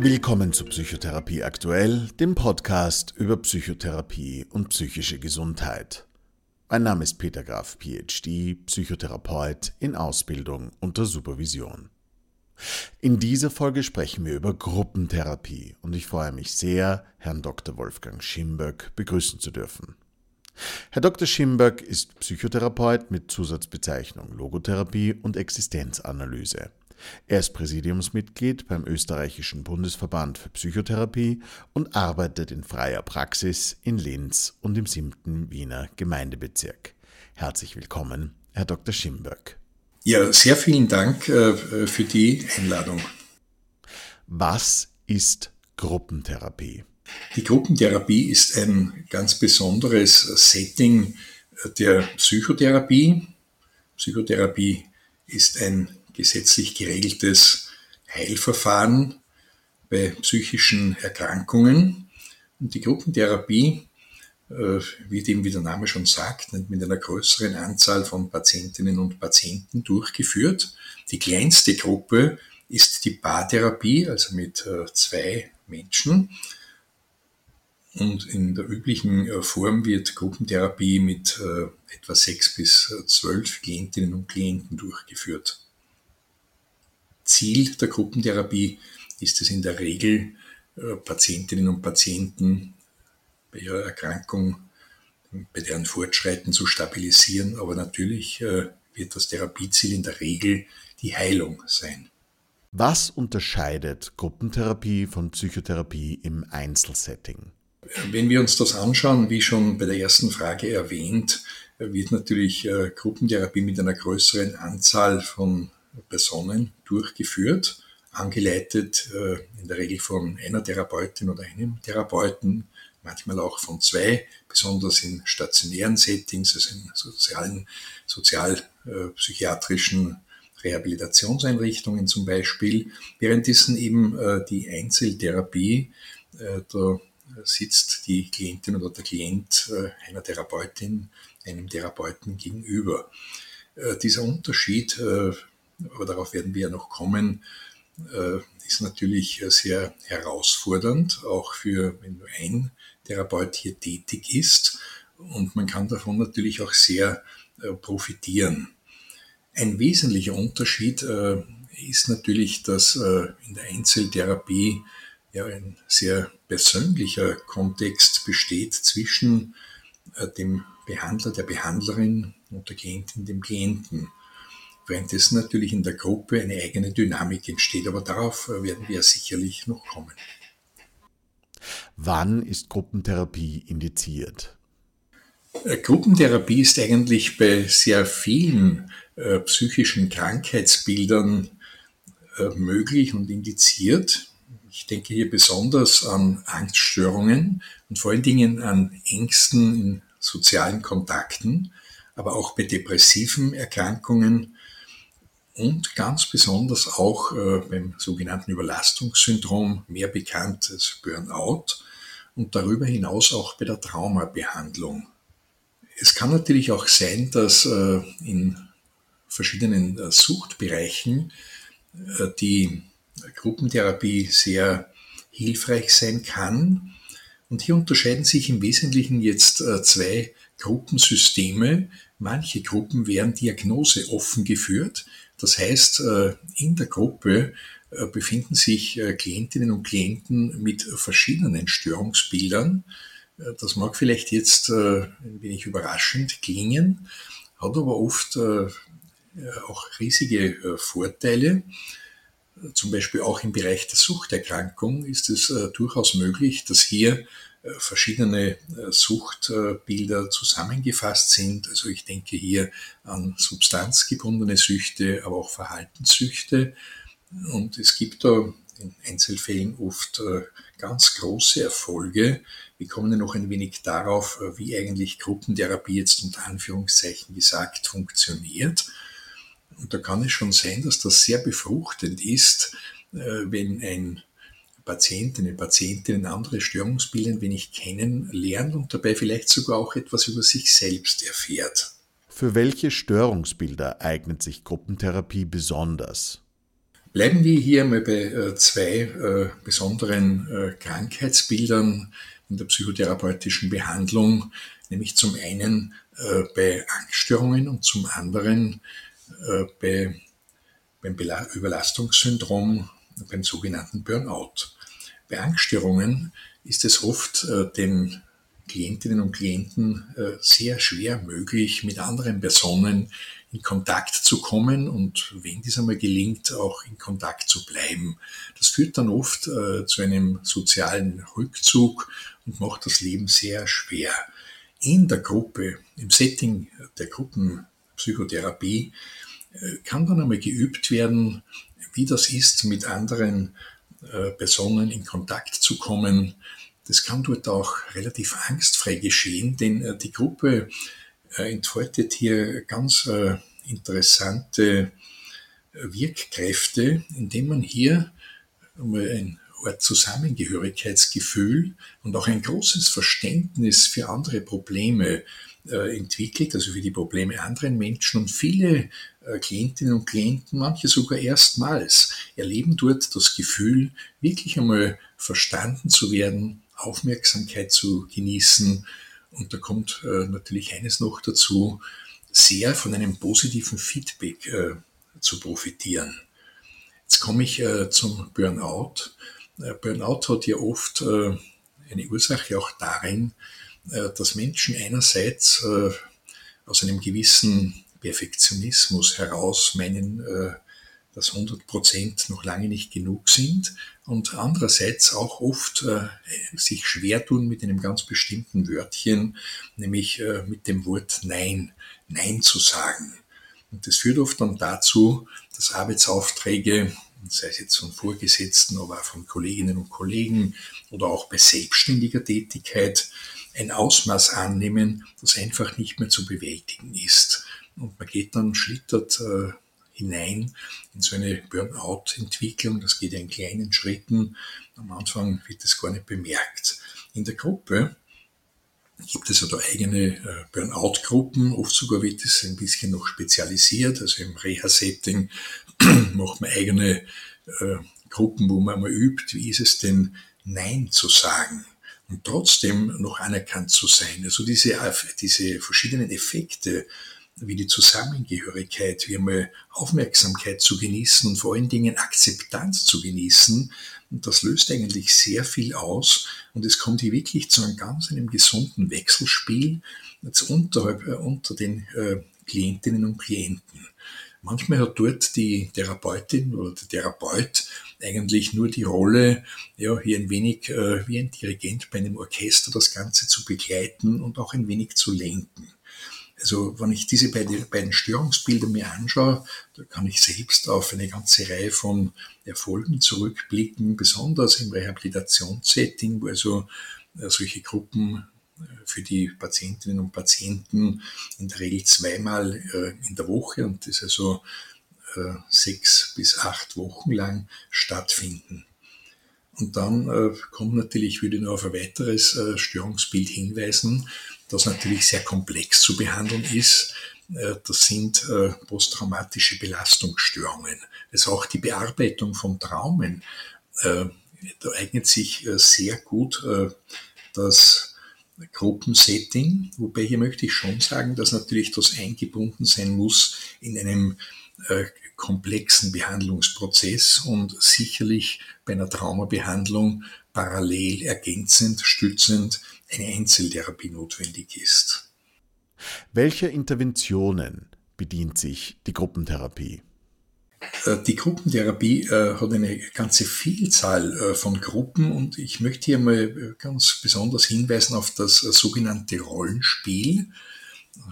Willkommen zu Psychotherapie aktuell, dem Podcast über Psychotherapie und psychische Gesundheit. Mein Name ist Peter Graf, PhD, Psychotherapeut in Ausbildung unter Supervision. In dieser Folge sprechen wir über Gruppentherapie und ich freue mich sehr, Herrn Dr. Wolfgang Schimböck begrüßen zu dürfen. Herr Dr. Schimböck ist Psychotherapeut mit Zusatzbezeichnung Logotherapie und Existenzanalyse. Er ist Präsidiumsmitglied beim österreichischen Bundesverband für Psychotherapie und arbeitet in freier Praxis in Linz und im 7. Wiener Gemeindebezirk. Herzlich willkommen, Herr Dr. Schimböck. Ja, sehr vielen Dank äh, für die Einladung. Was ist Gruppentherapie? Die Gruppentherapie ist ein ganz besonderes Setting der Psychotherapie. Psychotherapie ist ein gesetzlich geregeltes Heilverfahren bei psychischen Erkrankungen. Und die Gruppentherapie äh, wird eben, wie der Name schon sagt, mit einer größeren Anzahl von Patientinnen und Patienten durchgeführt. Die kleinste Gruppe ist die Paartherapie, also mit äh, zwei Menschen. Und in der üblichen äh, Form wird Gruppentherapie mit etwa sechs bis zwölf Klientinnen und Klienten durchgeführt. Ziel der Gruppentherapie ist es in der Regel, Patientinnen und Patienten bei ihrer Erkrankung, bei deren Fortschreiten zu stabilisieren. Aber natürlich äh, wird das Therapieziel in der Regel die Heilung sein. Was unterscheidet Gruppentherapie von Psychotherapie im Einzelsetting? Wenn wir uns das anschauen, wie schon bei der ersten Frage erwähnt, wird natürlich äh, Gruppentherapie mit einer größeren Anzahl von Personen durchgeführt, angeleitet äh, in der Regel von einer Therapeutin oder einem Therapeuten manchmal auch von zwei, besonders in stationären Settings, also in sozialen, sozialpsychiatrischen Rehabilitationseinrichtungen zum Beispiel, währenddessen eben äh, die Einzeltherapie, äh, da sitzt die Klientin oder der Klient einer Therapeutin, einem Therapeuten gegenüber. Dieser Unterschied, aber darauf werden wir ja noch kommen, ist natürlich sehr herausfordernd, auch für, wenn du ein Therapeut hier tätig ist. Und man kann davon natürlich auch sehr äh, profitieren. Ein wesentlicher Unterschied äh, ist natürlich, dass äh, in der Einzeltherapie ja ein sehr persönlicher Kontext besteht zwischen dem Behandler, der Behandlerin und der Klientin, dem Klienten. Währenddessen natürlich in der Gruppe eine eigene Dynamik entsteht, aber darauf werden wir sicherlich noch kommen. Wann ist Gruppentherapie indiziert? Äh, Gruppentherapie ist eigentlich bei sehr vielen äh, psychischen Krankheitsbildern äh, möglich und indiziert. Ich denke hier besonders an Angststörungen und vor allen Dingen an Ängsten in sozialen Kontakten, aber auch bei depressiven Erkrankungen und ganz besonders auch äh, beim sogenannten Überlastungssyndrom, mehr bekannt als Burnout, und darüber hinaus auch bei der Traumabehandlung. Es kann natürlich auch sein, dass äh, in verschiedenen äh, Suchtbereichen äh, die Gruppentherapie sehr hilfreich sein kann. Und hier unterscheiden sich im Wesentlichen jetzt äh, zwei Gruppensysteme. Manche Gruppen werden Diagnose offen geführt, das heißt, äh, in der Gruppe äh, befinden sich äh, Klientinnen und Klienten mit verschiedenen Störungsbildern. Das mag vielleicht jetzt ein wenig überraschend klingen, hat aber oft auch riesige Vorteile. Zum Beispiel auch im Bereich der Suchterkrankung ist es durchaus möglich, dass hier verschiedene äh, Suchtbilder zusammengefasst sind. Also ich denke hier an substanzgebundene Süchte, aber auch Verhaltenssüchte. Und es gibt da in Einzelfällen oft äh, ganz große Erfolge. Wir kommen ja noch ein wenig darauf, äh, wie eigentlich Gruppentherapie jetzt unter Anführungszeichen gesagt funktioniert. Und da kann es schon sein, dass das sehr befruchtend ist, wenn ein Patient, eine Patientin andere Störungsbilder ein wenig kennenlernt und dabei vielleicht sogar auch etwas über sich selbst erfährt. Für welche Störungsbilder eignet sich Gruppentherapie besonders? Bleiben wir hier mal bei zwei besonderen Krankheitsbildern in der psychotherapeutischen Behandlung, nämlich zum einen bei Angststörungen und zum anderen bei, beim Überlastungssyndrom, beim sogenannten Burnout. Bei Angststörungen ist es oft äh, den Klientinnen und Klienten äh, sehr schwer möglich, mit anderen Personen in Kontakt zu kommen und wenn dies einmal gelingt, auch in Kontakt zu bleiben. Das führt dann oft äh, zu einem sozialen Rückzug und macht das Leben sehr schwer. In der Gruppe, im Setting der Gruppenpsychotherapie, äh, kann dann einmal geübt werden, wie das ist, mit anderen Personen in Kontakt zu kommen. Das kann dort auch relativ angstfrei geschehen, denn äh, die Gruppe entfaltet hier ganz interessante Wirkkräfte, indem man hier ein Art Zusammengehörigkeitsgefühl und auch ein großes Verständnis für andere Probleme äh, entwickelt, also für die Probleme anderen Menschen. Und viele äh, Klientinnen und Klienten, manche sogar erstmals, erleben dort das Gefühl, wirklich einmal verstanden zu werden, Aufmerksamkeit zu genießen. Und da kommt äh, natürlich eines noch dazu, sehr von einem positiven Feedback zu profitieren. Jetzt komme ich zum Burnout. Burnout hat ja oft eine Ursache auch darin, äh, dass Menschen einerseits äh, aus einem gewissen Perfektionismus heraus meinen, äh, dass 100 Prozent noch lange nicht genug sind und andererseits auch oft sich schwer tun mit einem ganz bestimmten Wörtchen, nämlich mit dem Wort Nein, Nein zu sagen. Und das führt oft dann dazu, dass Arbeitsaufträge, sei es jetzt von Vorgesetzten, aber auch von Kolleginnen und Kollegen oder auch bei selbstständiger Tätigkeit, ein Ausmaß annehmen, das einfach nicht mehr zu bewältigen ist. Und man geht dann, schlittert äh, hinein in so eine Burnout-Entwicklung. Das geht in kleinen Schritten. Am Anfang wird das gar nicht bemerkt. In der Gruppe gibt es ja da eigene äh, Burnout-Gruppen. Oft sogar wird es ein bisschen noch spezialisiert. Also im Reha-Setting macht man eigene äh, Gruppen, wo man mal übt, wie ist es denn, Nein zu sagen und trotzdem noch anerkannt zu sein. Also diese, diese verschiedenen Effekte, wie die Zusammengehörigkeit, wie einmal Aufmerksamkeit zu genießen und vor allen Dingen Akzeptanz zu genießen. Und das löst eigentlich sehr viel aus und es kommt hier wirklich zu einem ganz einem gesunden Wechselspiel jetzt unterhalb, äh, unter den äh, Klientinnen und Klienten. Manchmal hat dort die Therapeutin oder der Therapeut eigentlich nur die Rolle, ja, hier ein wenig äh, wie ein Dirigent bei einem Orchester das Ganze zu begleiten und auch ein wenig zu lenken. Also wenn ich diese beiden, Störungsbilder mir anschaue, da kann ich selbst auf eine ganze Reihe von Erfolgen zurückblicken, besonders im Rehabilitationssetting, wo also äh, solche Gruppen äh, für die Patientinnen und Patienten in der Regel zweimal äh, in der Woche und das also sechs bis acht Wochen lang stattfinden. Und dann äh, kommt natürlich, ich würde nur auf ein weiteres äh, Störungsbild hinweisen, das natürlich sehr komplex zu behandeln ist. Äh, das sind äh, posttraumatische Belastungsstörungen. Also auch die Bearbeitung von Traumen. Äh, da eignet sich äh, sehr gut äh, das Gruppensetting, wobei hier möchte ich schon sagen, dass natürlich das eingebunden sein muss in einem äh, komplexen Behandlungsprozess und sicherlich bei einer Traumabehandlung parallel ergänzend, stützend eine Einzeltherapie notwendig ist. Welche Interventionen bedient sich die Gruppentherapie? Äh, die Gruppentherapie äh, hat eine ganze Vielzahl äh, von Gruppen und ich möchte hier mal ganz besonders hinweisen auf das sogenannte Rollenspiel.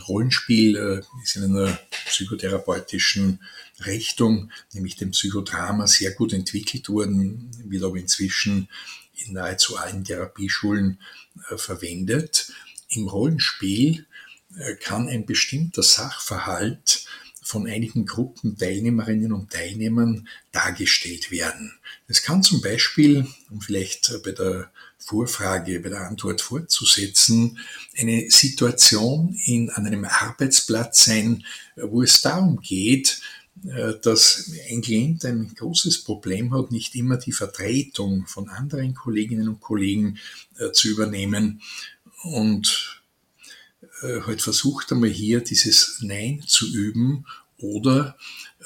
Rollenspiel äh, ist in einer psychotherapeutischen Richtung, nämlich dem Psychodrama, sehr gut entwickelt worden, wird aber inzwischen in nahezu allen Therapieschulen äh, verwendet. Im Rollenspiel äh, kann ein bestimmter Sachverhalt von einigen Gruppen Teilnehmerinnen und Teilnehmern dargestellt werden. Das kann zum Beispiel, um vielleicht bei der Vorfrage, bei der Antwort fortzusetzen, eine Situation in, an einem Arbeitsplatz sein, wo es darum geht, äh, dass ein Klient ein großes Problem hat, nicht immer die Vertretung von anderen Kolleginnen und Kollegen äh, zu übernehmen und äh, halt versucht einmal hier dieses Nein zu üben oder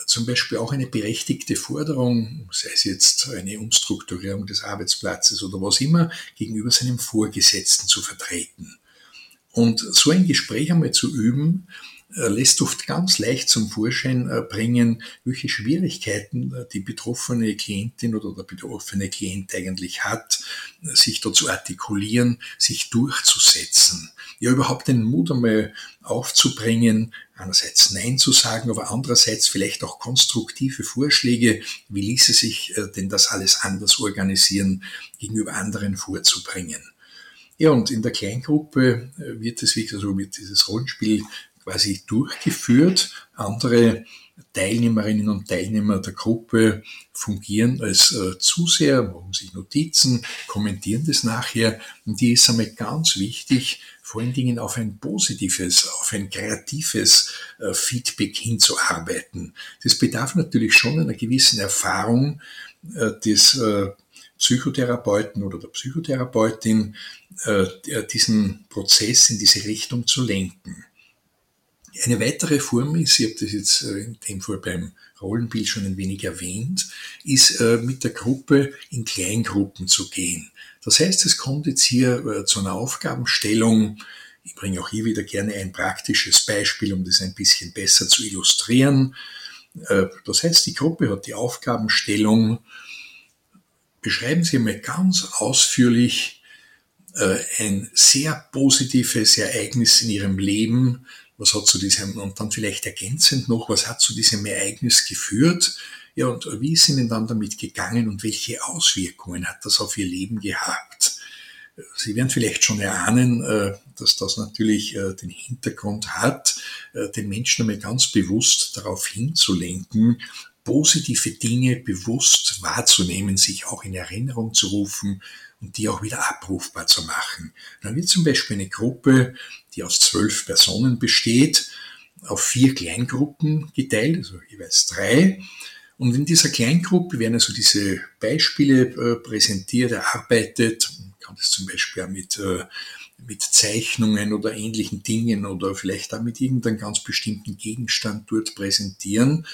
zum Beispiel auch eine berechtigte Forderung, sei es jetzt eine Umstrukturierung des Arbeitsplatzes oder was immer, gegenüber seinem Vorgesetzten zu vertreten. Und so ein Gespräch einmal zu üben, äh, lässt oft ganz leicht zum Vorschein äh, bringen, welche Schwierigkeiten äh, die betroffene Klientin oder der betroffene Klient eigentlich hat, sich da zu artikulieren, sich durchzusetzen. Ja, überhaupt den Mut einmal aufzubringen, einerseits Nein zu sagen, aber andererseits vielleicht auch konstruktive Vorschläge, wie ließe sich denn das alles anders organisieren, gegenüber anderen vorzubringen. Ja, und in der Kleingruppe wird es, wie gesagt, so wird dieses Rollenspiel quasi durchgeführt. Andere Teilnehmerinnen und Teilnehmer der Gruppe fungieren als äh, Zuseher, machen sich Notizen, kommentieren das nachher. Und die ist einmal ganz wichtig, vor allen Dingen auf ein positives, auf ein kreatives äh, Feedback hinzuarbeiten. Das bedarf natürlich schon einer gewissen Erfahrung äh, des äh, Psychotherapeuten oder der Psychotherapeutin, diesen Prozess in diese Richtung zu lenken. Eine weitere Form ist, ich habe das jetzt in dem Fall beim Rollenbild schon ein wenig erwähnt, ist mit der Gruppe in Kleingruppen zu gehen. Das heißt, es kommt jetzt hier äh, zu einer Aufgabenstellung. Ich bringe auch hier wieder gerne ein praktisches Beispiel, um das ein bisschen besser zu illustrieren. Das heißt, die Gruppe hat die Aufgabenstellung, beschreiben Sie mal ganz ausführlich ein sehr positives Ereignis in Ihrem Leben, was hat zu diesem, und dann vielleicht ergänzend noch, was hat zu diesem Ereignis geführt? Ja, und wie ist Ihnen dann damit gegangen und welche Auswirkungen hat das auf Ihr Leben gehabt? Sie werden vielleicht schon erahnen, äh, dass das natürlich äh, den Hintergrund hat, äh, den Menschen einmal ganz bewusst darauf hinzulenken, positive Dinge bewusst wahrzunehmen, sich auch in Erinnerung zu rufen und die auch wieder abrufbar zu machen. Dann wird zum Beispiel eine Gruppe, die aus zwölf Personen besteht, auf vier Kleingruppen geteilt, also jeweils drei. Und in dieser Kleingruppe werden also diese Beispiele äh, präsentiert, erarbeitet. Man kann das zum Beispiel auch mit, äh, mit Zeichnungen oder ähnlichen Dingen oder vielleicht auch mit irgendeinem ganz bestimmten Gegenstand dort präsentieren.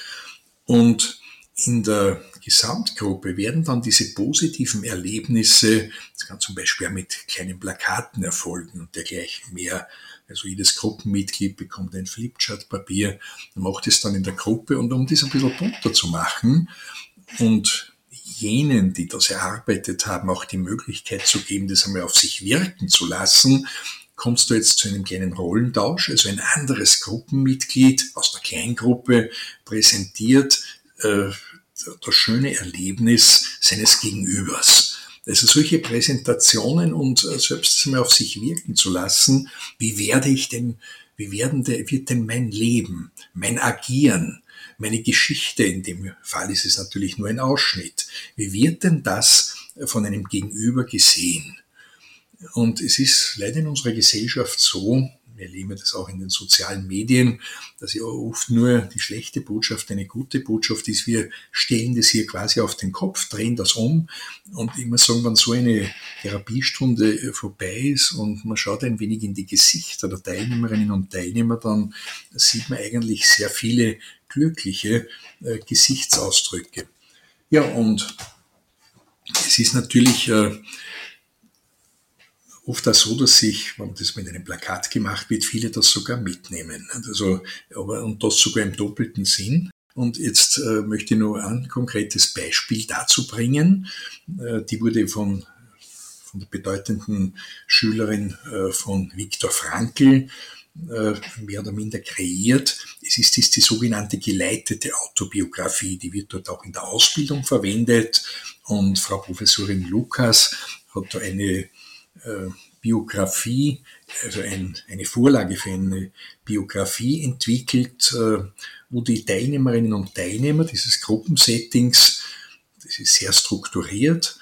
Und in der Gesamtgruppe werden dann diese positiven Erlebnisse, das kann zum Beispiel auch mit kleinen Plakaten erfolgen und dergleichen mehr. Also jedes Gruppenmitglied bekommt ein Flipchart-Papier, macht es dann in der Gruppe und um das ein bisschen bunter zu machen und jenen, die das erarbeitet haben, auch die Möglichkeit zu geben, das einmal auf sich wirken zu lassen, kommst du jetzt zu einem kleinen Rollentausch, also ein anderes Gruppenmitglied aus der Kleingruppe präsentiert äh, das schöne Erlebnis seines Gegenübers. Also solche Präsentationen und äh, selbst mal auf sich wirken zu lassen, wie werde ich denn, wie werden de, wird denn mein Leben, mein Agieren, meine Geschichte, in dem Fall ist es natürlich nur ein Ausschnitt, wie wird denn das von einem Gegenüber gesehen? Und es ist leider in unserer Gesellschaft so, wir erleben das auch in den sozialen Medien, dass ja oft nur die schlechte Botschaft eine gute Botschaft ist. Wir stellen das hier quasi auf den Kopf, drehen das um und immer sagen, wenn so eine Therapiestunde vorbei ist und man schaut ein wenig in die Gesichter der Teilnehmerinnen und Teilnehmer, dann sieht man eigentlich sehr viele glückliche äh, Gesichtsausdrücke. Ja, und es ist natürlich äh, oft auch so, dass sich, wenn das mit einem Plakat gemacht wird, viele das sogar mitnehmen. Also, aber, und das sogar im doppelten Sinn. Und jetzt äh, möchte ich nur ein konkretes Beispiel dazu bringen. Äh, die wurde von, von der bedeutenden Schülerin äh, von Viktor Frankl äh, mehr oder minder kreiert. Es ist, ist die sogenannte geleitete Autobiografie, die wird dort auch in der Ausbildung verwendet. Und Frau Professorin Lukas hat da eine äh, Biografie, also ein, eine Vorlage für eine Biografie entwickelt, äh, wo die Teilnehmerinnen und Teilnehmer dieses Gruppensettings, das ist sehr strukturiert,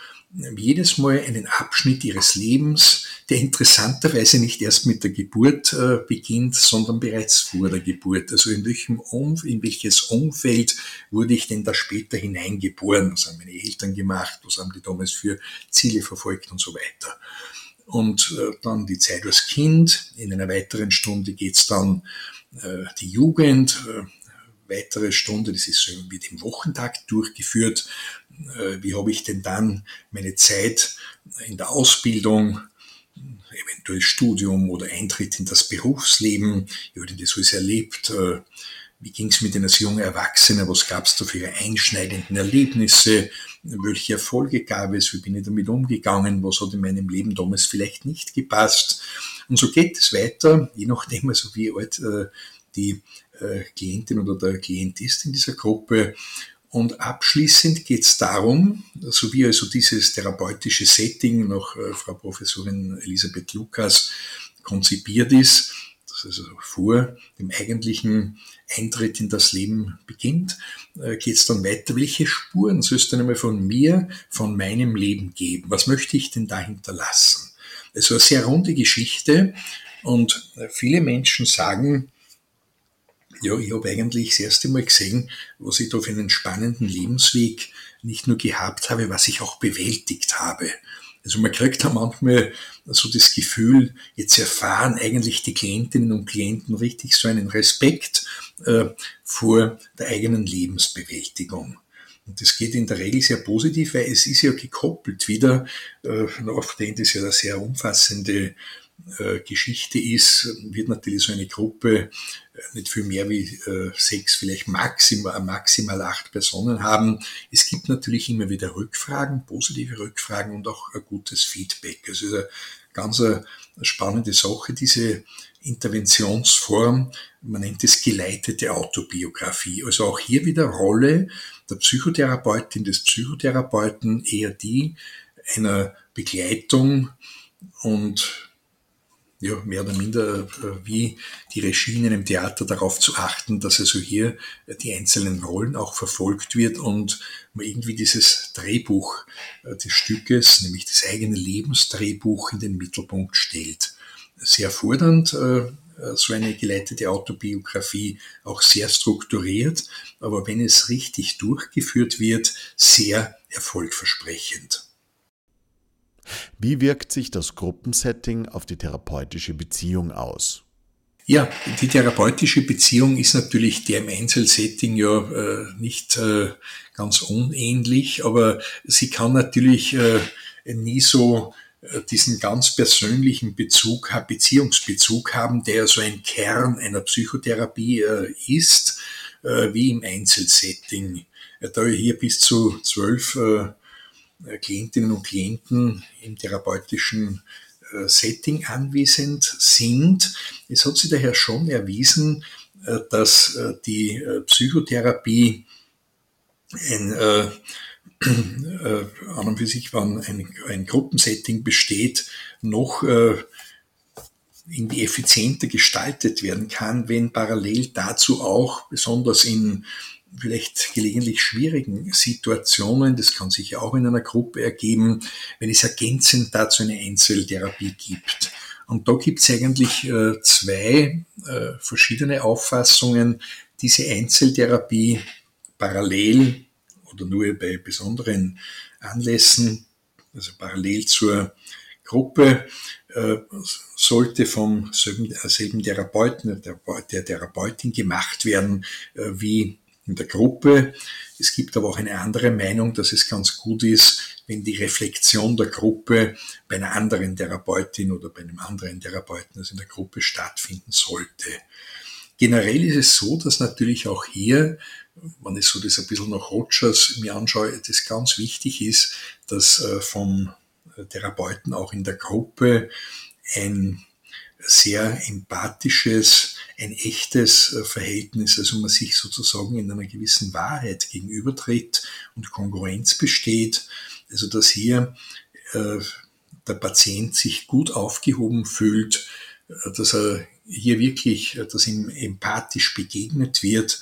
jedes Mal einen Abschnitt ihres Lebens, der interessanterweise nicht erst mit der Geburt äh, beginnt, sondern bereits vor der Geburt. Also in, welchem um, in welches Umfeld wurde ich denn da später hineingeboren? Was haben meine Eltern gemacht? Was haben die damals für Ziele verfolgt und so weiter? Und äh, dann die Zeit als Kind. In einer weiteren Stunde geht's dann äh, die Jugend, äh, weitere Stunde, das ist so wie dem Wochentag durchgeführt. Äh, wie habe ich denn dann meine Zeit in der Ausbildung, eventuell Studium oder Eintritt in das Berufsleben, wie habe ich das alles erlebt? Äh, wie ging es mit Ihnen als junger Erwachsener? Was gab es da für einschneidenden Erlebnisse? Welche Erfolge gab es? Wie bin ich damit umgegangen? Was hat in meinem Leben damals vielleicht nicht gepasst? Und so geht es weiter, je nachdem, also wie alt äh, die äh, Klientin oder der Klient ist in dieser Gruppe. Und abschließend geht es darum, so wie also dieses therapeutische Setting nach äh, Frau Professorin Elisabeth Lukas konzipiert ist, das also vor dem eigentlichen Eintritt in das Leben beginnt, äh, geht es dann weiter. Welche Spuren soll es denn einmal von mir, von meinem Leben geben? Was möchte ich denn da hinterlassen? Also eine sehr runde Geschichte und viele Menschen sagen, ja, ich habe eigentlich das erste Mal gesehen, was ich da für einen spannenden Lebensweg nicht nur gehabt habe, was ich auch bewältigt habe. Also man kriegt da manchmal so das Gefühl, jetzt erfahren eigentlich die Klientinnen und Klienten richtig so einen Respekt äh, vor der eigenen Lebensbewältigung. Und das geht in der Regel sehr positiv, weil es ist ja gekoppelt wieder, äh, den das ja eine sehr umfassende Geschichte ist, wird natürlich so eine Gruppe äh, nicht viel mehr wie äh, sechs, vielleicht maximal, maximal acht Personen haben. Es gibt natürlich immer wieder Rückfragen, positive Rückfragen und auch ein gutes Feedback. Es ist eine ganz spannende Sache, diese Interventionsform. Man nennt es geleitete Autobiografie. Also auch hier wieder Rolle der Psychotherapeutin, des Psychotherapeuten, eher die einer Begleitung und ja, mehr oder minder äh, wie die Regie in einem Theater darauf zu achten, dass also hier äh, die einzelnen Rollen auch verfolgt wird und man irgendwie dieses Drehbuch äh, des Stückes, nämlich das eigene Lebensdrehbuch in den Mittelpunkt stellt. Sehr fordernd, so eine geleitete Autobiografie, auch sehr strukturiert, aber wenn es richtig durchgeführt wird, sehr erfolgversprechend. Wie wirkt sich das Gruppensetting auf die therapeutische Beziehung aus? Ja, die therapeutische Beziehung ist natürlich der im Einzelsetting ja äh, nicht äh, ganz unähnlich, aber sie kann natürlich äh, nie so äh, diesen ganz persönlichen Bezug, Beziehungsbezug haben, der so ein Kern einer Psychotherapie äh, ist, äh, wie im Einzelsetting. Da hier bis zu zwölf Klientinnen und Klienten im therapeutischen äh, Setting anwesend sind. Es hat sich daher schon erwiesen, äh, dass die Psychotherapie ein, äh, äh, an und für sich, wenn ein, ein Gruppensetting besteht, noch äh, irgendwie effizienter gestaltet werden kann, wenn parallel dazu auch, besonders in vielleicht gelegentlich schwierigen Situationen, das kann sich ja auch in einer Gruppe ergeben, wenn es ergänzend dazu eine Einzeltherapie gibt. Und da gibt es eigentlich äh, zwei äh, verschiedene Auffassungen, diese Einzeltherapie parallel oder nur bei besonderen Anlässen, also parallel zur Gruppe, äh, sollte vom selben, selben Therapeuten, der, der Therapeutin gemacht werden, wie in der Gruppe. Es gibt aber auch eine andere Meinung, dass es ganz gut ist, wenn die Reflexion der Gruppe bei einer anderen Therapeutin oder bei einem anderen Therapeuten, also in der Gruppe stattfinden sollte. Generell ist es so, dass natürlich auch hier, wenn ich so das ein bisschen nach Rogers mir anschaue, das ganz wichtig ist, dass äh, vom Therapeuten auch in der Gruppe ein sehr empathisches, ein echtes äh, Verhältnis, also man sich sozusagen in einer gewissen Wahrheit gegenübertritt und Kongruenz besteht. Also dass hier äh, der Patient sich gut aufgehoben fühlt, äh, dass er hier wirklich, dass ihm empathisch begegnet wird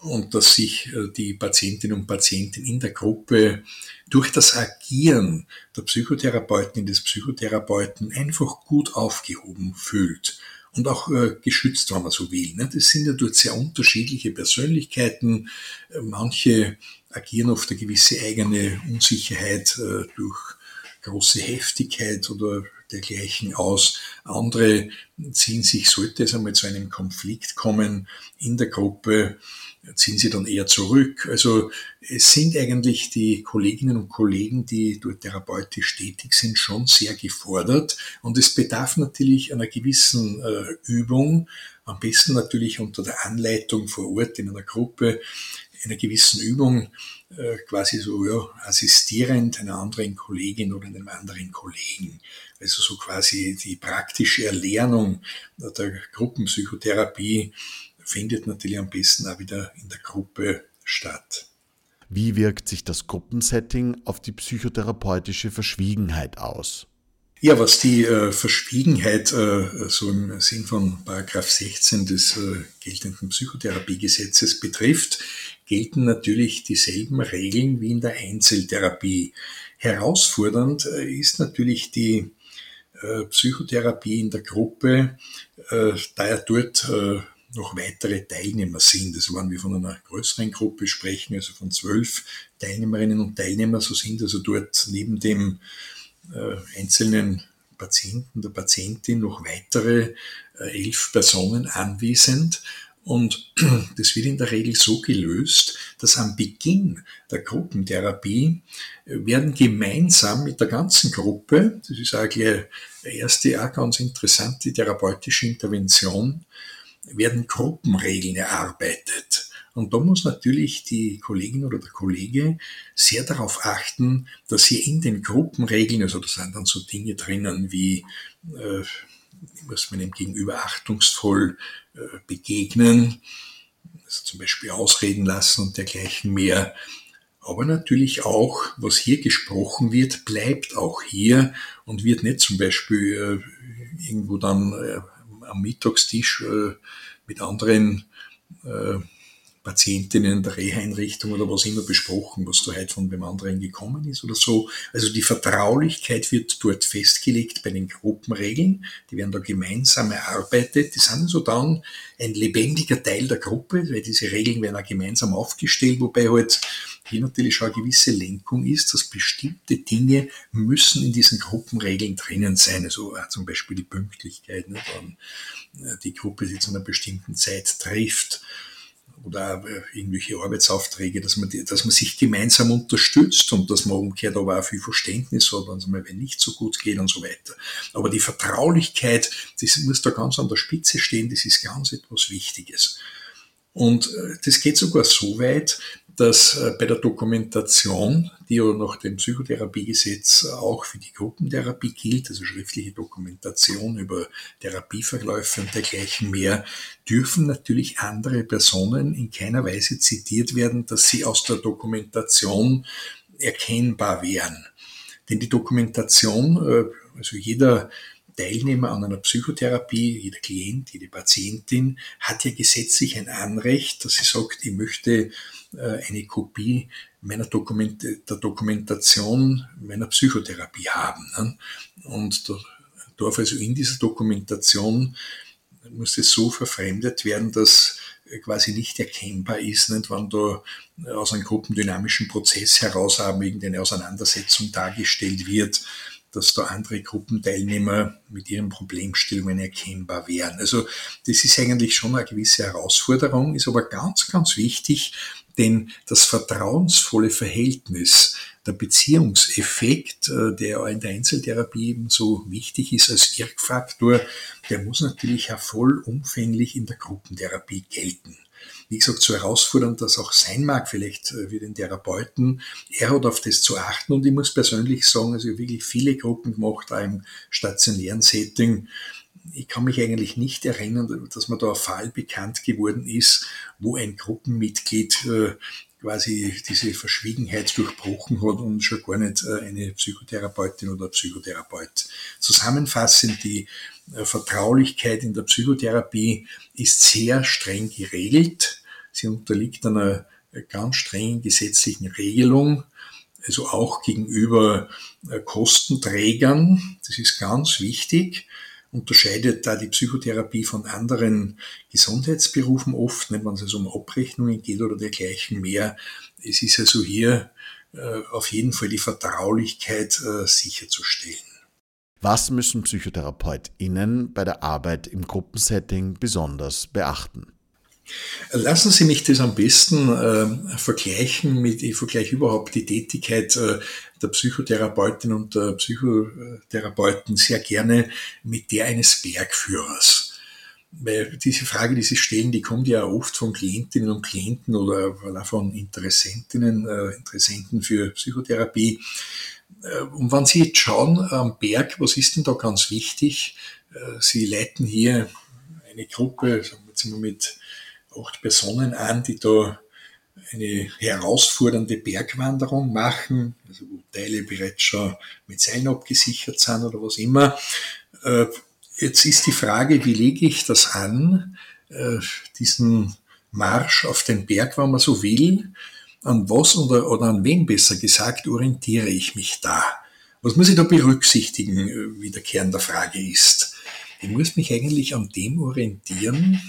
und dass sich äh, die Patientinnen und Patienten in der Gruppe durch das Agieren der Psychotherapeuten, des Psychotherapeuten einfach gut aufgehoben fühlt und auch äh, geschützt, wenn man so will. Ne? Das sind ja dort sehr unterschiedliche Persönlichkeiten. Äh, manche agieren auf eine gewisse eigene Unsicherheit durch große Heftigkeit oder dergleichen aus. Andere ziehen sich, sollte es einmal zu einem Konflikt kommen in der Gruppe, ziehen sie dann eher zurück. Also es sind eigentlich die Kolleginnen und Kollegen, die dort therapeutisch tätig sind, schon sehr gefordert. Und es bedarf natürlich einer gewissen äh, Übung, am besten natürlich unter der Anleitung vor Ort in einer Gruppe, einer gewissen Übung, äh, quasi so ja, assistierend einer anderen Kollegin oder einem anderen Kollegen. Also so quasi die praktische Erlernung der Gruppenpsychotherapie findet natürlich am besten auch wieder in der Gruppe statt. Wie wirkt sich das Gruppensetting auf die psychotherapeutische Verschwiegenheit aus? Ja, was die äh, Verschwiegenheit äh, so im Sinn von Paragraph 16 des äh, geltenden Psychotherapiegesetzes betrifft, gelten natürlich dieselben Regeln wie in der Einzeltherapie. Herausfordernd äh, ist natürlich die äh, Psychotherapie in der Gruppe, äh, da ja dort noch weitere Teilnehmer sind. Also wenn wir von einer größeren Gruppe sprechen, also von zwölf Teilnehmerinnen und Teilnehmern, so sind also dort neben dem äh, einzelnen Patienten, der Patientin noch weitere äh, elf Personen anwesend. Und das wird in der Regel so gelöst, dass am Beginn der Gruppentherapie äh, werden gemeinsam mit der ganzen Gruppe, das ist eigentlich eine erste, auch ganz interessante therapeutische Intervention, werden Gruppenregeln erarbeitet. Und da muss natürlich die Kollegin oder der Kollege sehr darauf achten, dass hier in den Gruppenregeln, also da sind dann so Dinge drinnen wie, äh, muss man dem Gegenüber achtungsvoll äh, begegnen, also zum Beispiel ausreden lassen und dergleichen mehr. Aber natürlich auch, was hier gesprochen wird, bleibt auch hier und wird nicht zum Beispiel äh, irgendwo dann äh, am Mittagstisch äh, mit anderen äh, Patientinnen in der Reha-Einrichtung oder was immer besprochen, was da heute von dem anderen gekommen ist oder so. Also die Vertraulichkeit wird dort festgelegt bei den Gruppenregeln. Die werden da gemeinsam erarbeitet. Die sind also dann ein lebendiger Teil der Gruppe, weil diese Regeln werden auch gemeinsam aufgestellt, wobei halt hier natürlich schon eine gewisse Lenkung ist, dass bestimmte Dinge müssen in diesen Gruppenregeln drinnen sein. Also zum Beispiel die Pünktlichkeit, ne, dann äh, die Gruppe, die zu einer bestimmten Zeit trifft oder irgendwelche Arbeitsaufträge, dass man, dass man sich gemeinsam unterstützt und dass man umgekehrt aber auch viel Verständnis hat, wenn es mal wenn nicht so gut geht und so weiter. Aber die Vertraulichkeit, das muss da ganz an der Spitze stehen, das ist ganz etwas Wichtiges. Und äh, das geht sogar so weit, dass äh, bei der Dokumentation, die ja nach dem Psychotherapiegesetz auch für die Gruppentherapie gilt, also schriftliche Dokumentation über Therapieverläufe und dergleichen mehr, dürfen natürlich andere Personen in keiner Weise zitiert werden, dass sie aus der Dokumentation erkennbar wären. Denn die Dokumentation, äh, also jeder Teilnehmer an einer Psychotherapie, jeder Klient, jede Patientin hat ja gesetzlich ein Anrecht, dass sie sagt, ich möchte äh, eine Kopie meiner Dokument der Dokumentation meiner Psychotherapie haben. Ne? Und da darf also in dieser Dokumentation muss es so verfremdet werden, dass quasi nicht erkennbar ist, nicht, wenn da aus einem gruppendynamischen Prozess heraus haben irgendeine Auseinandersetzung dargestellt wird, dass da andere Gruppenteilnehmer mit ihren Problemstellungen erkennbar wären. Also das ist eigentlich schon eine gewisse Herausforderung, ist aber ganz, ganz wichtig, denn das vertrauensvolle Verhältnis, der Beziehungseffekt, äh, der in der Einzeltherapie ebenso wichtig ist als Wirkfaktor, der muss natürlich auch vollumfänglich in der Gruppentherapie gelten wie gesagt, so herausfordernd das auch sein mag, vielleicht äh, für den Therapeuten, er hat auf das zu achten und ich muss persönlich sagen, also ich wirklich viele Gruppen gemacht, auch im stationären Setting. Ich kann mich eigentlich nicht erinnern, dass mir da ein Fall bekannt geworden ist, wo ein Gruppenmitglied äh, quasi diese Verschwiegenheit durchbrochen hat und schon gar nicht äh, eine Psychotherapeutin oder Psychotherapeut. Zusammenfassend, die Vertraulichkeit in der Psychotherapie ist sehr streng geregelt sie unterliegt einer ganz strengen gesetzlichen Regelung, also auch gegenüber äh, Kostenträgern. Das ist ganz wichtig. Unterscheidet da die Psychotherapie von anderen Gesundheitsberufen oft, wenn es also um Abrechnungen geht oder dergleichen mehr. Es ist also hier äh, auf jeden Fall die Vertraulichkeit äh, sicherzustellen. Was müssen PsychotherapeutInnen bei der Arbeit im Gruppensetting besonders beachten? Lassen Sie mich das am besten äh, vergleichen mit, ich vergleiche überhaupt die Tätigkeit äh, der Psychotherapeutin und der Psychotherapeuten sehr gerne mit der eines Bergführers. Weil diese Frage, die Sie stellen, die kommt ja oft von Klientinnen und Klienten oder von Interessentinnen, äh, Interessenten für Psychotherapie. Äh, und wenn Sie jetzt schauen am Berg, was ist denn da ganz wichtig? Äh, Sie leiten hier eine Gruppe, sagen wir jetzt mal mit acht Personen an, die da eine herausfordernde Bergwanderung machen, also wo Teile bereits schon mit Seilen abgesichert sind oder was immer. Äh, jetzt ist die Frage, wie lege ich das an, äh, diesen Marsch auf den Berg, wenn man so will, an was oder, oder an wen besser gesagt orientiere ich mich da? Was muss ich da berücksichtigen, äh, wie der Kern der Frage ist? Ich muss mich eigentlich an dem orientieren,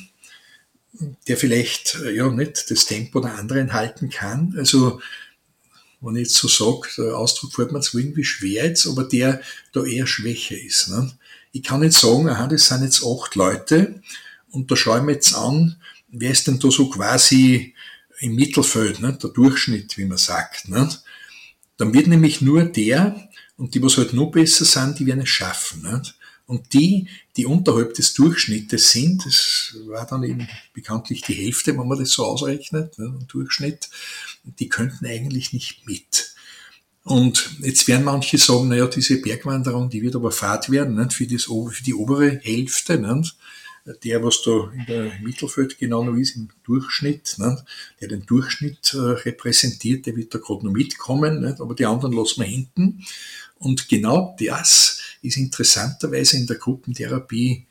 der vielleicht äh, ja nicht das Tempo der anderen halten kann. Also wenn ich jetzt so sage, der Ausdruck fällt mir zwar irgendwie schwer jetzt, aber der da eher schwächer ist. Ne? Ich kann nicht sagen, aha, das sind jetzt acht Leute und da schaue ich mir jetzt an, wer ist denn da so quasi im Mittelfeld, ne? der Durchschnitt, wie man sagt. Ne? Dann wird nämlich nur der, und die, was halt noch besser sind, die werden es schaffen. Nicht? Und die, die unterhalb des Durchschnittes sind, das war dann eben bekanntlich die Hälfte, wenn man das so ausrechnet, ne, Durchschnitt, die könnten eigentlich nicht mit. Und jetzt werden manche sagen, naja, diese Bergwanderung, die wird aber fad werden, nicht, für, das, für die obere Hälfte. Nicht? Der, was da in der Mittelfeld genau noch ist, im Durchschnitt, nicht? der den Durchschnitt äh, repräsentiert, der wird da gerade noch mitkommen, nicht? aber die anderen lassen wir hinten. Und genau das ist interessanterweise in der Gruppentherapie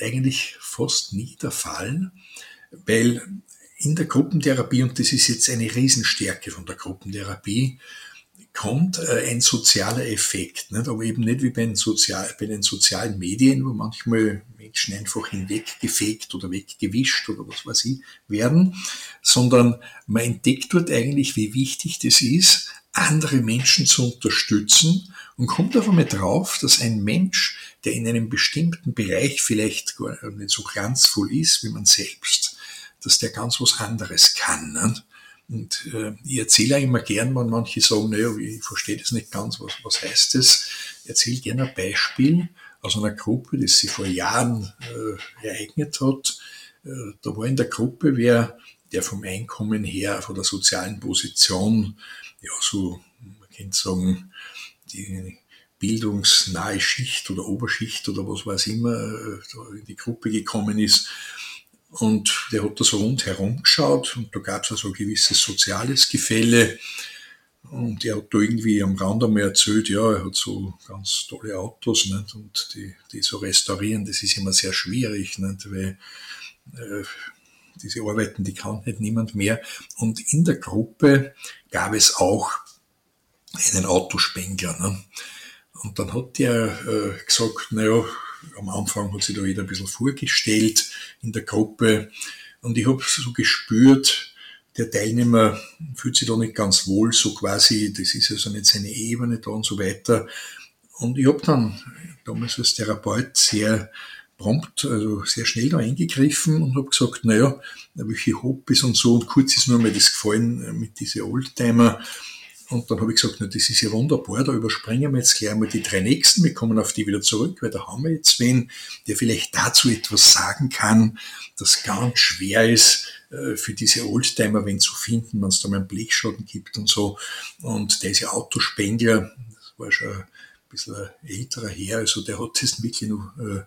eigentlich fast nie der Fall, weil in der Gruppentherapie, und das ist jetzt eine Riesenstärke von der Gruppentherapie, kommt äh, ein sozialer Effekt, nicht? aber eben nicht wie bei den, Sozial bei den sozialen Medien, wo manchmal Menschen einfach hinweggefegt oder weggewischt oder was weiß ich werden, sondern man entdeckt dort eigentlich, wie wichtig das ist, andere Menschen zu unterstützen und kommt auf einmal drauf, dass ein Mensch, der in einem bestimmten Bereich vielleicht gar nicht so glanzvoll ist wie man selbst, dass der ganz was anderes kann. Und äh, ich erzähle auch immer gern, wenn manche sagen, naja, ich verstehe das nicht ganz, was, was heißt das? Ich erzähle gerne ein Beispiel aus einer Gruppe, das sich vor Jahren äh, ereignet hat. Äh, da war in der Gruppe wer, der vom Einkommen her, von der sozialen Position, ja, so, man könnte sagen, die bildungsnahe Schicht oder Oberschicht oder was weiß immer äh, in die Gruppe gekommen ist. Und der hat da so rundherum geschaut und da gab es also ein gewisses soziales Gefälle. Und er hat da irgendwie am Rand einmal erzählt, ja, er hat so ganz tolle Autos nicht? und die, die so restaurieren, das ist immer sehr schwierig, nicht? weil äh, diese Arbeiten, die kann nicht niemand mehr. Und in der Gruppe gab es auch einen Autospengler. Ne? Und dann hat der äh, gesagt, naja, am Anfang hat sich da jeder ein bisschen vorgestellt in der Gruppe. Und ich habe so gespürt, der Teilnehmer fühlt sich da nicht ganz wohl, so quasi, das ist also nicht seine Ebene da und so weiter. Und ich habe dann damals als Therapeut sehr prompt, also sehr schnell da eingegriffen und habe gesagt, naja, welche Hobbys und so. Und kurz ist nur mal das gefallen mit diese Oldtimer. Und dann habe ich gesagt, na, das ist ja wunderbar, da überspringen wir jetzt gleich mal die drei nächsten, wir kommen auf die wieder zurück, weil da haben wir jetzt wen, der vielleicht dazu etwas sagen kann, das ganz schwer ist äh, für diese Oldtimer, wenn zu finden, wenn es da mal einen Blechschaden gibt und so. Und der ist ja Autospengler, das war schon bisschen älterer Herr, also der hat das wirklich noch äh,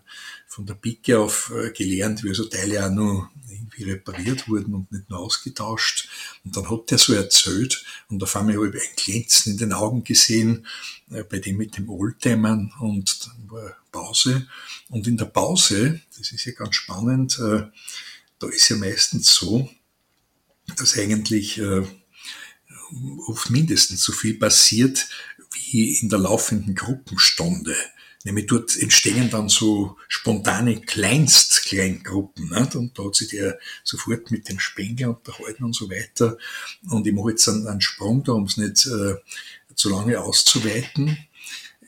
von der Picke auf äh, gelernt, wie also Teile auch noch irgendwie repariert wurden und nicht nur ausgetauscht. Und dann hat der so erzählt und auf einmal habe ich ein Glänzen in den Augen gesehen, äh, bei dem mit dem Oldtimer und dann war Pause. Und in der Pause, das ist ja ganz spannend, da ist ja meistens so, dass eigentlich oft mindestens so viel passiert wie in der laufenden Gruppenstunde. Nämlich dort entstehen dann so spontane Kleinstkleingruppen. Nicht? Und da hat sich der sofort mit dem Spengler unterhalten und so weiter. Und ich mache jetzt einen, einen Sprung da, um es nicht äh, zu lange auszuweiten.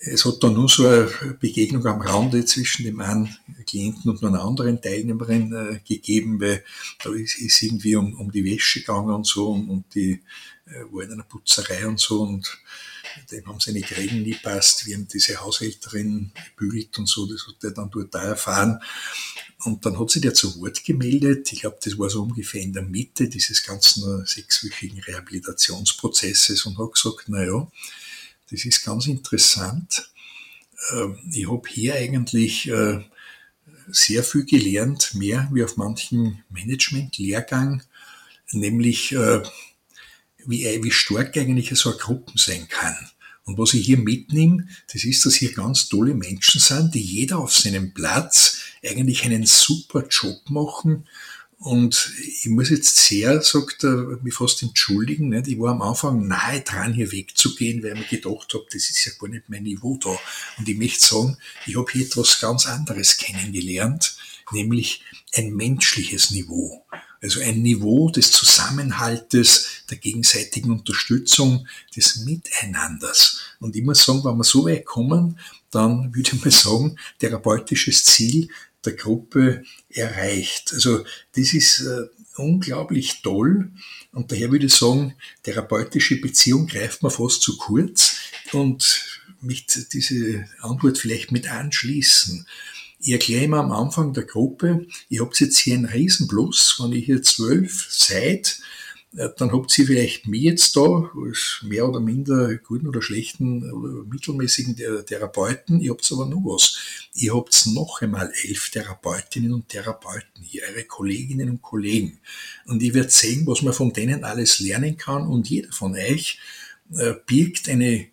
Es hat dann nur so eine Begegnung am Rande zwischen dem einen Klienten und einer anderen Teilnehmerin äh, gegeben, weil da ist, ist irgendwie um, um die Wäsche gegangen und so und, und die äh, war in einer Putzerei und so und dem haben seine Gräben nie passt, wie ihm diese Haushälterin bügelt und so, das hat er dann dort da erfahren. Und dann hat sich der zu Wort gemeldet. Ich glaube, das war so ungefähr in der Mitte dieses ganzen sechswöchigen Rehabilitationsprozesses und hat gesagt, na ja, das ist ganz interessant. Ähm, ich habe hier eigentlich äh, sehr viel gelernt, mehr wie auf manchen Management-Lehrgang, nämlich äh, wie, wie stark eigentlich so eine Gruppe sein kann. Und was ich hier mitnehme, das ist, dass hier ganz tolle Menschen sind, die jeder auf seinem Platz eigentlich einen super Job machen. Und ich muss jetzt sehr, sagt er, mich fast entschuldigen, nicht? ich war am Anfang nahe dran, hier wegzugehen, weil ich mir gedacht habe, das ist ja gar nicht mein Niveau da. Und ich möchte sagen, ich habe hier etwas ganz anderes kennengelernt, nämlich ein menschliches Niveau. Also ein Niveau des Zusammenhaltes, der gegenseitigen Unterstützung, des Miteinanders. Und ich muss sagen, wenn wir so weit kommen, dann würde ich mal sagen, therapeutisches Ziel der Gruppe erreicht. Also das ist äh, unglaublich toll. Und daher würde ich sagen, therapeutische Beziehung greift man fast zu kurz und mich diese Antwort vielleicht mit anschließen. Ich erkläre immer am Anfang der Gruppe, ihr habt jetzt hier einen Riesenplus, wenn ihr hier zwölf seid, äh, dann habt ihr vielleicht mich jetzt da, als mehr oder minder guten oder schlechten oder mittelmäßigen Therapeuten, ihr habt aber noch was. Ihr habt noch einmal elf Therapeutinnen und Therapeuten hier, eure Kolleginnen und Kollegen. Und ich werde sehen, was man von denen alles lernen kann und jeder von euch äh, birgt eine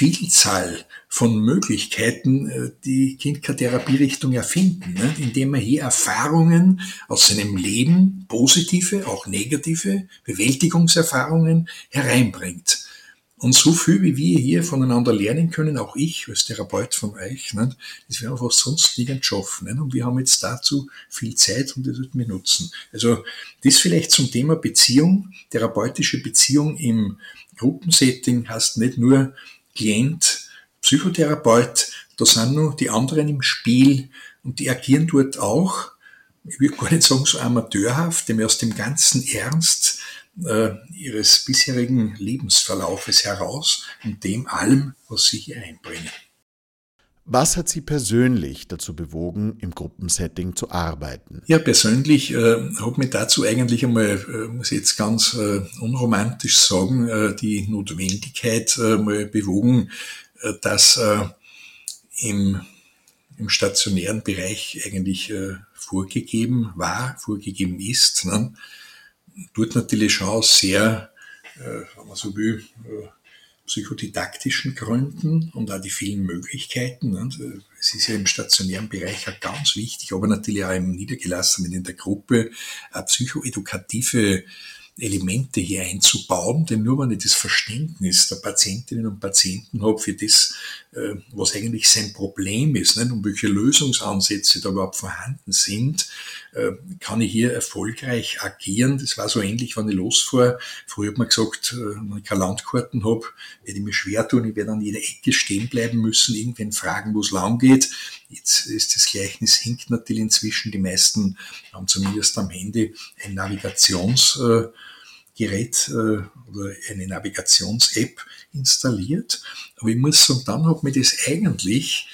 Vielzahl von Möglichkeiten, äh, die Kindkertherapierichtung erfinden, ne? indem man hier Erfahrungen aus seinem Leben, positive, auch negative Bewältigungserfahrungen hereinbringt. Und so viel, wie wir hier voneinander lernen können, auch ich als Therapeut von euch, ne, das wäre fast sonst nirgends schaffen. Ne? Und wir haben jetzt dazu viel Zeit und das sollten wir nutzen. Also das vielleicht zum Thema Beziehung, therapeutische Beziehung im Gruppensetting heißt nicht nur Klient, Psychotherapeut, da sind noch die anderen im Spiel und die agieren dort auch, ich würde gar nicht sagen so amateurhaft, dem aus dem ganzen Ernst äh, ihres bisherigen Lebensverlaufes heraus und dem allem, was sie hier einbringen. Was hat Sie persönlich dazu bewogen, im Gruppensetting zu arbeiten? Ja, persönlich äh, hat mich dazu eigentlich einmal, äh, muss ich jetzt ganz äh, unromantisch sagen, äh, die Notwendigkeit äh, mal bewogen, äh, dass äh, im, im stationären Bereich eigentlich äh, vorgegeben war, vorgegeben ist. Ne? Dort natürlich schon sehr, äh, wenn man so will, äh, psychodidaktischen Gründen und auch die vielen Möglichkeiten. Ne? Es ist ja im stationären Bereich auch ganz wichtig, aber natürlich auch im Niedergelassenen in der Gruppe, psychoedukative Elemente hier einzubauen, denn nur wenn ich das Verständnis der Patientinnen und Patienten habe für das, äh, was eigentlich sein Problem ist nicht? und welche Lösungsansätze da überhaupt vorhanden sind, äh, kann ich hier erfolgreich agieren. Das war so ähnlich, wenn ich losfahre. Früher hat man gesagt, äh, wenn ich keine Landkarten habe, werde ich mir schwer tun, ich werde an jeder Ecke stehen bleiben müssen, irgendwen fragen, wo es lang geht. Jetzt ist das Gleichnis hinkt natürlich inzwischen. Die meisten haben zumindest am Handy ein Navigationsgerät oder eine Navigations-App installiert. Aber ich muss sagen, dann hat mir das eigentlich,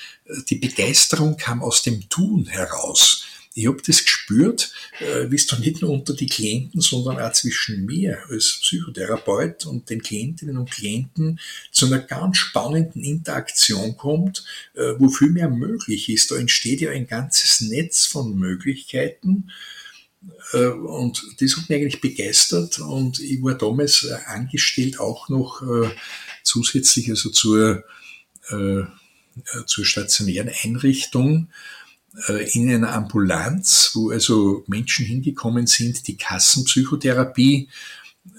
die Begeisterung kam aus dem Tun heraus ich habe das gespürt, äh, wie es dann nicht nur unter die Klienten, sondern auch zwischen mir als Psychotherapeut und den Klientinnen und Klienten zu einer ganz spannenden Interaktion kommt, äh, wo viel mehr möglich ist. Da entsteht ja ein ganzes Netz von Möglichkeiten. Äh, und das hat mich eigentlich begeistert und ich war damals angestellt auch noch zusätzlich also zur, zur stationären Einrichtung äh, in einer Ambulanz, wo also Menschen hingekommen sind, die Kassenpsychotherapie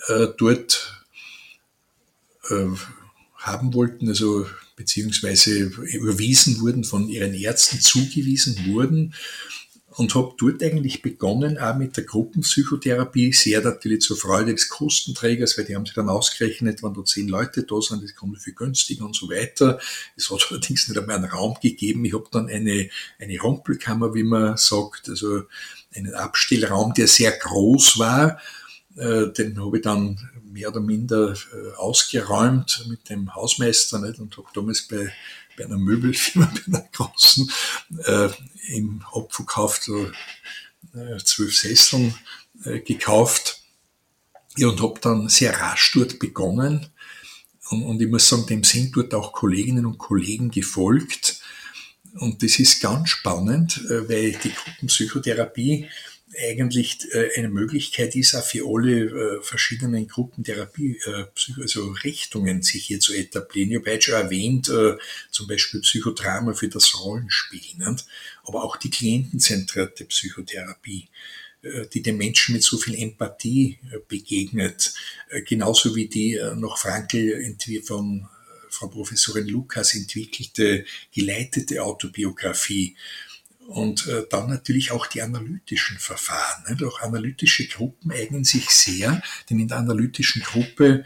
äh, dort haben wollten, also beziehungsweise überwiesen wurden, von ihren Ärzten zugewiesen wurden und habe dort eigentlich begonnen, auch mit der Gruppenpsychotherapie, sehr natürlich zur Freude des Kostenträgers, weil die haben sich dann ausgerechnet, wenn da zehn Leute da sind, das kommt viel günstiger und so weiter. Es hat allerdings nicht einmal einen Raum gegeben. Ich habe dann eine, eine Rumpelkammer, wie man sagt, also einen Abstellraum, der sehr groß war. Äh, den habe ich dann mehr oder minder äh, ausgeräumt mit dem Hausmeister nicht? und habe damals bei bei einer Möbelfirma, bei einer großen, äh, im Abverkauf äh, zwölf Sesseln äh, gekauft. Ja, und habe dann sehr rasch dort begonnen. Und, und ich muss sagen, dem sind dort auch Kolleginnen und Kollegen gefolgt. Und das ist ganz spannend, äh, weil die Gruppenpsychotherapie eigentlich äh, eine Möglichkeit ist, auch für alle äh, verschiedenen Gruppentherapie, äh, also Richtungen sich hier zu etablieren. Ich habe heute schon erwähnt, zum Beispiel Psychodrama für das Rollenspiel, aber auch die klientenzentrierte Psychotherapie die den Menschen mit so viel Empathie begegnet, genauso wie die noch Frankl von Frau Professorin Lukas entwickelte geleitete Autobiografie, und äh, dann natürlich auch die analytischen Verfahren. Ne? Auch analytische Gruppen eignen sich sehr, denn in der analytischen Gruppe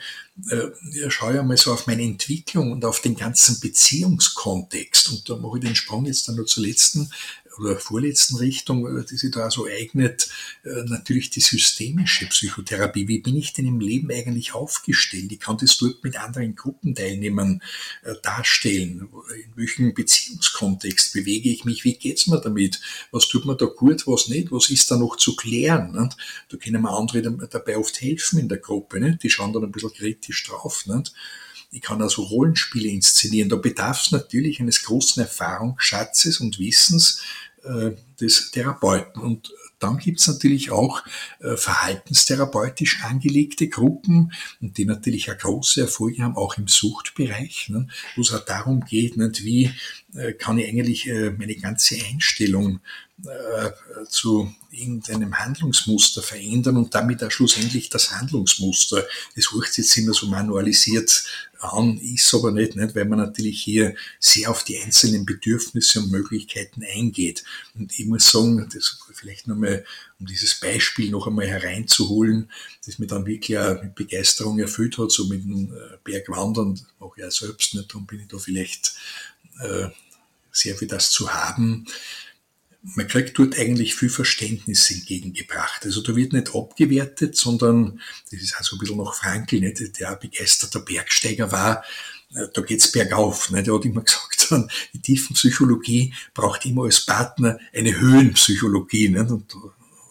äh, schaue ich einmal so auf meine Entwicklung und auf den ganzen Beziehungskontext. Und da mache ich den Sprung jetzt dann nur zur letzten oder vorletzten Richtung, äh, die sich da so eignet, äh, natürlich die systemische Psychotherapie. Wie bin ich denn im Leben eigentlich aufgestellt? Ich kann das dort mit anderen Gruppenteilnehmern äh, darstellen. In welchem Beziehungskontext bewege ich mich? Wie geht's mir damit? Was tut mir da gut, was nicht? Was ist da noch zu klären? Da können mir andere dabei oft helfen in der Gruppe. Die schauen dann ein bisschen kritisch drauf. Ich kann also Rollenspiele inszenieren. Da bedarf es natürlich eines großen Erfahrungsschatzes und Wissens, äh, des Therapeuten. Und dann gibt's natürlich auch äh, verhaltenstherapeutisch angelegte Gruppen, die natürlich auch große Erfolge haben, auch im Suchtbereich, ne, wo es auch darum geht, nicht, wie äh, kann ich eigentlich äh, meine ganze Einstellung äh, zu irgendeinem Handlungsmuster verändern und damit auch schlussendlich das Handlungsmuster. Das hört jetzt immer so manualisiert an, ist aber nicht, nicht, weil man natürlich hier sehr auf die einzelnen Bedürfnisse und Möglichkeiten eingeht. Und ich muss sagen, das vielleicht nochmal, um dieses Beispiel noch einmal hereinzuholen, das mir dann wirklich auch mit Begeisterung erfüllt hat, so mit dem äh, Bergwandern, mache ich ja selbst nicht, darum bin ich da vielleicht äh, sehr für das zu haben man kriegt dort eigentlich viel Verständnis entgegengebracht. Also da wird nicht abgewertet, sondern das ist also ein bisschen noch Frankl, nicht? der ein begeisterter Bergsteiger war, äh, da geht's bergauf. Ne? Der hat immer gesagt, die Tiefenpsychologie braucht immer als Partner eine Höhenpsychologie. Nicht? Und,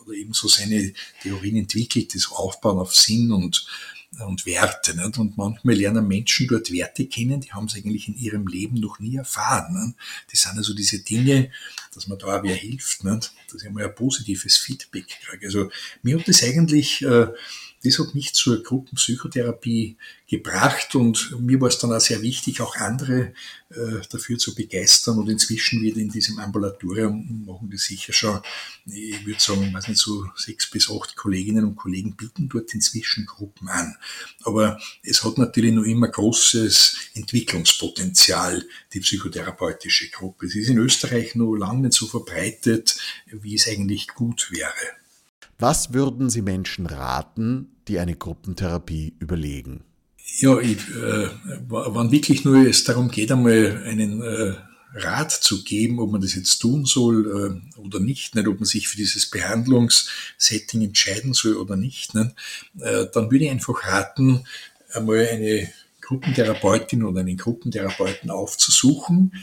oder eben so seine Theorien entwickelt, das Aufbauen auf Sinn und und Werte. Nicht? Und manchmal lernen Menschen dort Werte kennen, die haben sie eigentlich in ihrem Leben noch nie erfahren. Nicht? Das sind also diese Dinge, dass man da auch wer hilft, nicht? dass ich einmal ein positives Feedback kriege. Also mir hat das eigentlich äh, das hat mich zur Gruppenpsychotherapie gebracht und mir war es dann auch sehr wichtig, auch andere äh, dafür zu begeistern. Und inzwischen wird in diesem Ambulatorium, machen die sicher schon, ich würde sagen, weiß nicht, so sechs bis acht Kolleginnen und Kollegen bieten dort inzwischen Gruppen an. Aber es hat natürlich noch immer großes Entwicklungspotenzial, die psychotherapeutische Gruppe. Es ist in Österreich noch lange nicht so verbreitet, wie es eigentlich gut wäre. Was würden Sie Menschen raten, die eine Gruppentherapie überlegen? Ja, ich, äh, wann wirklich nur es darum geht, einmal einen äh, Rat zu geben, ob man das jetzt tun soll äh, oder nicht, nicht, ob man sich für dieses Behandlungssetting entscheiden soll oder nicht, nicht äh, dann würde ich einfach raten, einmal eine Gruppentherapeutin oder einen Gruppentherapeuten aufzusuchen.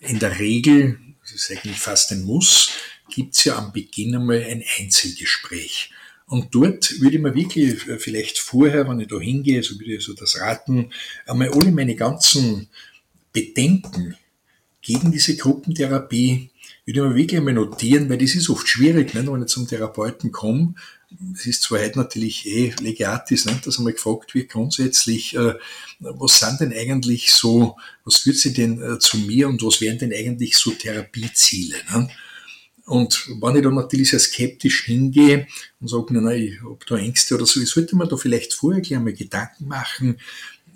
In der Regel, das ist eigentlich fast ein Muss, gibt's ja am Beginn einmal ein Einzelgespräch. Und dort würde ich mir wirklich äh, vielleicht vorher, wenn ich da hingehe, so würde ich so das raten, einmal alle meine ganzen Bedenken gegen diese Gruppentherapie, würde ich mir wirklich einmal notieren, weil das ist oft schwierig, nicht? wenn ich zum Therapeuten komme. Es ist zwar heute natürlich eh legatis, nicht? dass einmal gefragt wird grundsätzlich, äh, was sind denn eigentlich so, was führt sie denn äh, zu mir und was wären denn eigentlich so Therapieziele? Nicht? Und wenn ich dann natürlich sehr skeptisch hingehe und sage, nein, nein, ich habe da Ängste oder so, ich sollte mir da vielleicht vorher gleich mal Gedanken machen,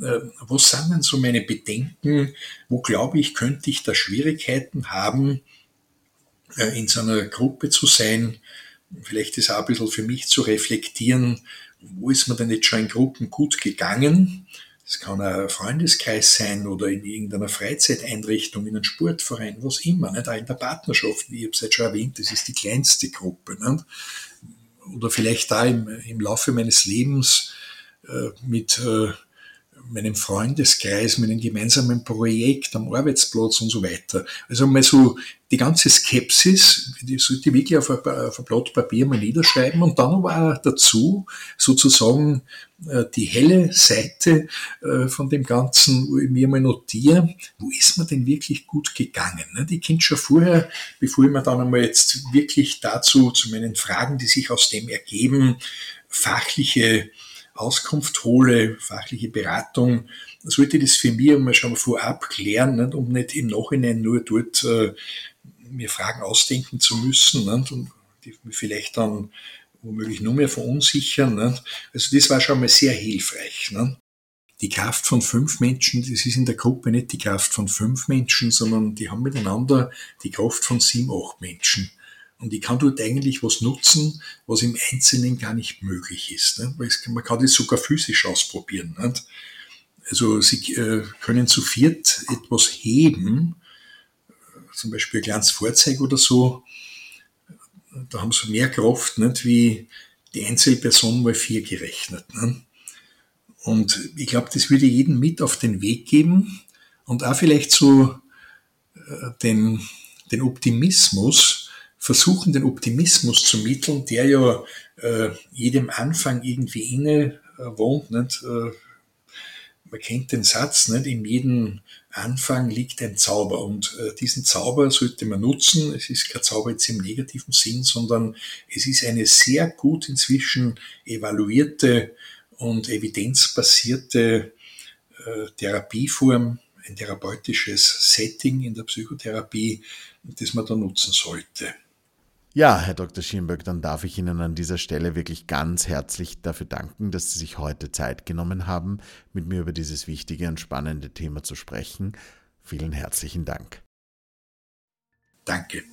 äh, was sind denn so meine Bedenken, wo glaube ich, könnte ich da Schwierigkeiten haben, äh, in so einer Gruppe zu sein, vielleicht ist auch ein bisschen für mich zu reflektieren, wo ist mir denn jetzt schon in Gruppen gut gegangen, es kann ein Freundeskreis sein oder in irgendeiner Freizeiteinrichtung, in einem Sportverein, was immer, nicht? auch in der Partnerschaft, wie ich es jetzt schon erwähnt, das ist die kleinste Gruppe. Nicht? Oder vielleicht da im, im Laufe meines Lebens äh, mit äh, meinem Freundeskreis, mit einem gemeinsamen Projekt am Arbeitsplatz und so weiter. Also mal so die ganze Skepsis, die sollte ich wirklich auf ein, auf ein Blatt Papier mal niederschreiben und dann auch dazu sozusagen äh, die helle Seite äh, von dem Ganzen, wo ich mir mal notiere, wo ist mir denn wirklich gut gegangen? Ne? Die Kind schon vorher, bevor ich mir dann einmal jetzt wirklich dazu, zu meinen Fragen, die sich aus dem ergeben, fachliche Auskunft hole, fachliche Beratung, sollte das für mich einmal schon vorab klären, nicht, um nicht im Nachhinein nur dort äh, mir Fragen ausdenken zu müssen nicht, und die mich vielleicht dann womöglich nur mehr verunsichern. Nicht. Also das war schon mal sehr hilfreich. Nicht. Die Kraft von fünf Menschen, das ist in der Gruppe nicht die Kraft von fünf Menschen, sondern die haben miteinander die Kraft von sieben, acht Menschen. Und ich kann dort eigentlich was nutzen, was im Einzelnen gar nicht möglich ist. Ne? Man kann das sogar physisch ausprobieren. Nicht? Also Sie äh, können zu viert etwas heben, zum Beispiel ein kleines Fahrzeug oder so, da haben sie mehr Kraft nicht, wie die Einzelperson mal vier gerechnet. Nicht? Und ich glaube, das würde jeden mit auf den Weg geben und auch vielleicht so äh, den, den Optimismus, versuchen, den Optimismus zu mitteln, der ja äh, jedem Anfang irgendwie inne äh, wohnt. Nicht? Äh, man kennt den Satz, nicht? in jedem Anfang liegt ein Zauber und äh, diesen Zauber sollte man nutzen. Es ist kein Zauber jetzt im negativen Sinn, sondern es ist eine sehr gut inzwischen evaluierte und evidenzbasierte äh, Therapieform, ein therapeutisches Setting in der Psychotherapie, das man da nutzen sollte. Ja, Herr Dr. Schirnberg, dann darf ich Ihnen an dieser Stelle wirklich ganz herzlich dafür danken, dass Sie sich heute Zeit genommen haben, mit mir über dieses wichtige und spannende Thema zu sprechen. Vielen herzlichen Dank. Danke.